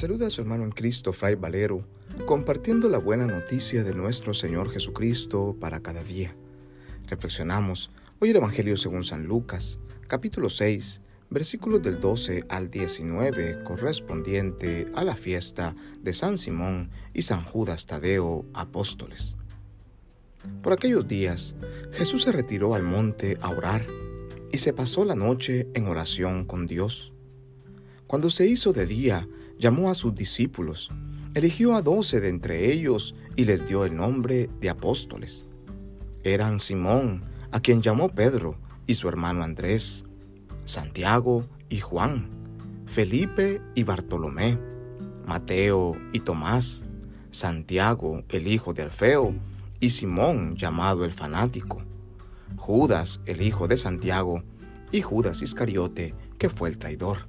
saluda a su hermano en Cristo, Fray Valero, compartiendo la buena noticia de nuestro Señor Jesucristo para cada día. Reflexionamos hoy el Evangelio según San Lucas, capítulo 6, versículos del 12 al 19, correspondiente a la fiesta de San Simón y San Judas Tadeo, apóstoles. Por aquellos días, Jesús se retiró al monte a orar y se pasó la noche en oración con Dios. Cuando se hizo de día, llamó a sus discípulos, eligió a doce de entre ellos y les dio el nombre de apóstoles. Eran Simón, a quien llamó Pedro, y su hermano Andrés, Santiago y Juan, Felipe y Bartolomé, Mateo y Tomás, Santiago, el hijo de Alfeo, y Simón, llamado el fanático, Judas, el hijo de Santiago, y Judas Iscariote, que fue el traidor.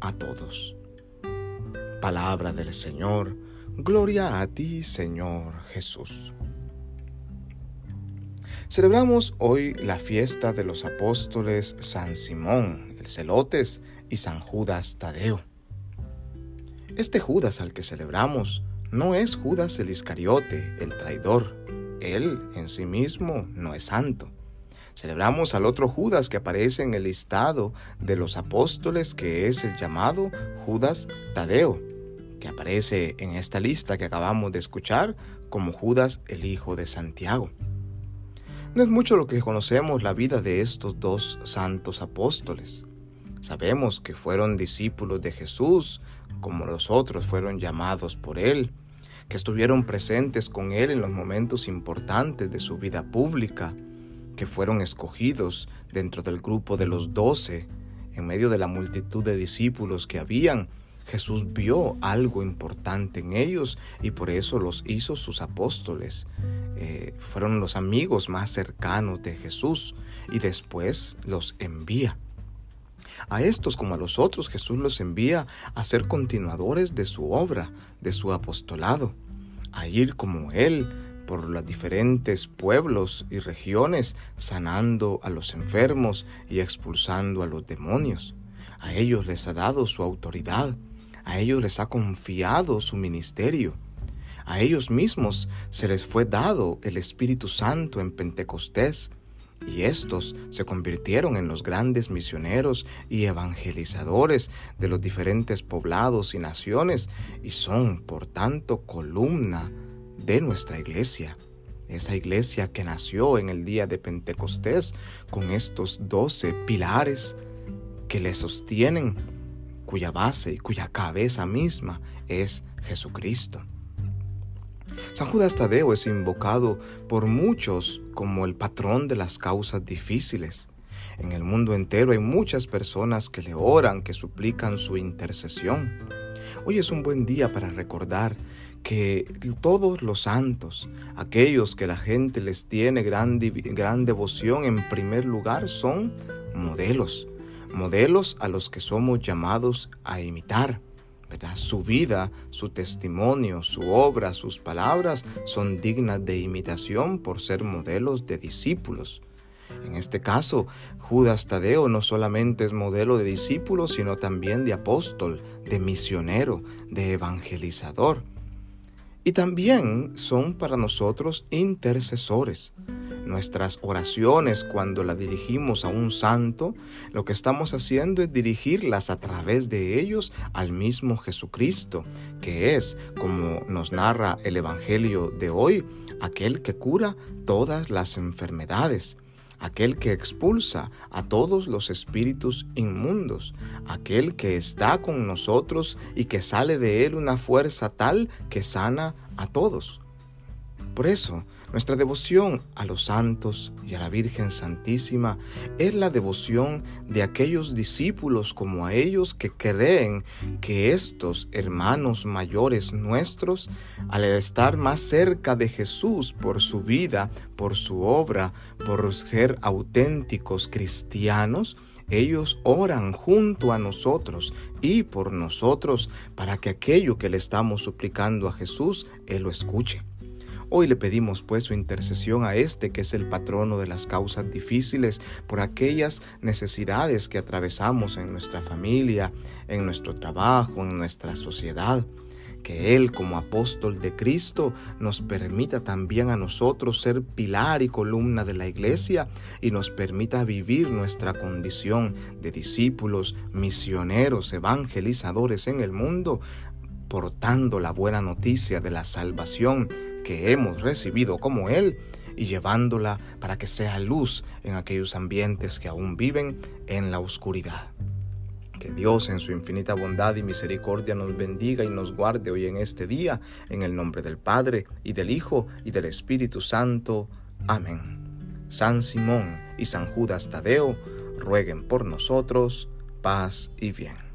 a todos. Palabra del Señor, gloria a ti Señor Jesús. Celebramos hoy la fiesta de los apóstoles San Simón, el Celotes y San Judas Tadeo. Este Judas al que celebramos no es Judas el Iscariote, el traidor. Él en sí mismo no es santo. Celebramos al otro Judas que aparece en el listado de los apóstoles, que es el llamado Judas Tadeo, que aparece en esta lista que acabamos de escuchar como Judas el hijo de Santiago. No es mucho lo que conocemos la vida de estos dos santos apóstoles. Sabemos que fueron discípulos de Jesús, como los otros fueron llamados por Él, que estuvieron presentes con Él en los momentos importantes de su vida pública, que fueron escogidos dentro del grupo de los doce, en medio de la multitud de discípulos que habían. Jesús vio algo importante en ellos y por eso los hizo sus apóstoles. Eh, fueron los amigos más cercanos de Jesús y después los envía. A estos como a los otros Jesús los envía a ser continuadores de su obra, de su apostolado, a ir como Él por los diferentes pueblos y regiones, sanando a los enfermos y expulsando a los demonios. A ellos les ha dado su autoridad, a ellos les ha confiado su ministerio. A ellos mismos se les fue dado el Espíritu Santo en Pentecostés y estos se convirtieron en los grandes misioneros y evangelizadores de los diferentes poblados y naciones y son, por tanto, columna de nuestra iglesia. Esa iglesia que nació en el día de Pentecostés con estos doce pilares que le sostienen, cuya base y cuya cabeza misma es Jesucristo. San Judas Tadeo es invocado por muchos como el patrón de las causas difíciles. En el mundo entero hay muchas personas que le oran, que suplican su intercesión. Hoy es un buen día para recordar que todos los santos, aquellos que la gente les tiene gran, gran devoción, en primer lugar son modelos, modelos a los que somos llamados a imitar. Su vida, su testimonio, su obra, sus palabras son dignas de imitación por ser modelos de discípulos. En este caso, Judas Tadeo no solamente es modelo de discípulo, sino también de apóstol, de misionero, de evangelizador. Y también son para nosotros intercesores. Nuestras oraciones cuando las dirigimos a un santo, lo que estamos haciendo es dirigirlas a través de ellos al mismo Jesucristo, que es, como nos narra el Evangelio de hoy, aquel que cura todas las enfermedades aquel que expulsa a todos los espíritus inmundos, aquel que está con nosotros y que sale de él una fuerza tal que sana a todos. Por eso, Nuestra devoción a los santos y a la Virgen Santísima es la devoción de aquellos discípulos como a ellos que creen que estos hermanos mayores nuestros, al estar más cerca de Jesús por su vida, por su obra, por ser auténticos cristianos, ellos oran junto a nosotros y por nosotros para que aquello que le estamos suplicando a Jesús, Él lo escuche. Hoy le pedimos pues su intercesión a este que es el patrono de las causas difíciles por aquellas necesidades que atravesamos en nuestra familia, en nuestro trabajo, en nuestra sociedad. Que Él como apóstol de Cristo nos permita también a nosotros ser pilar y columna de la iglesia y nos permita vivir nuestra condición de discípulos, misioneros, evangelizadores en el mundo, portando la buena noticia de la salvación que hemos recibido como Él y llevándola para que sea luz en aquellos ambientes que aún viven en la oscuridad. Que Dios en su infinita bondad y misericordia nos bendiga y nos guarde hoy en este día, en el nombre del Padre y del Hijo y del Espíritu Santo. Amén. San Simón y San Judas Tadeo, rueguen por nosotros, paz y bien.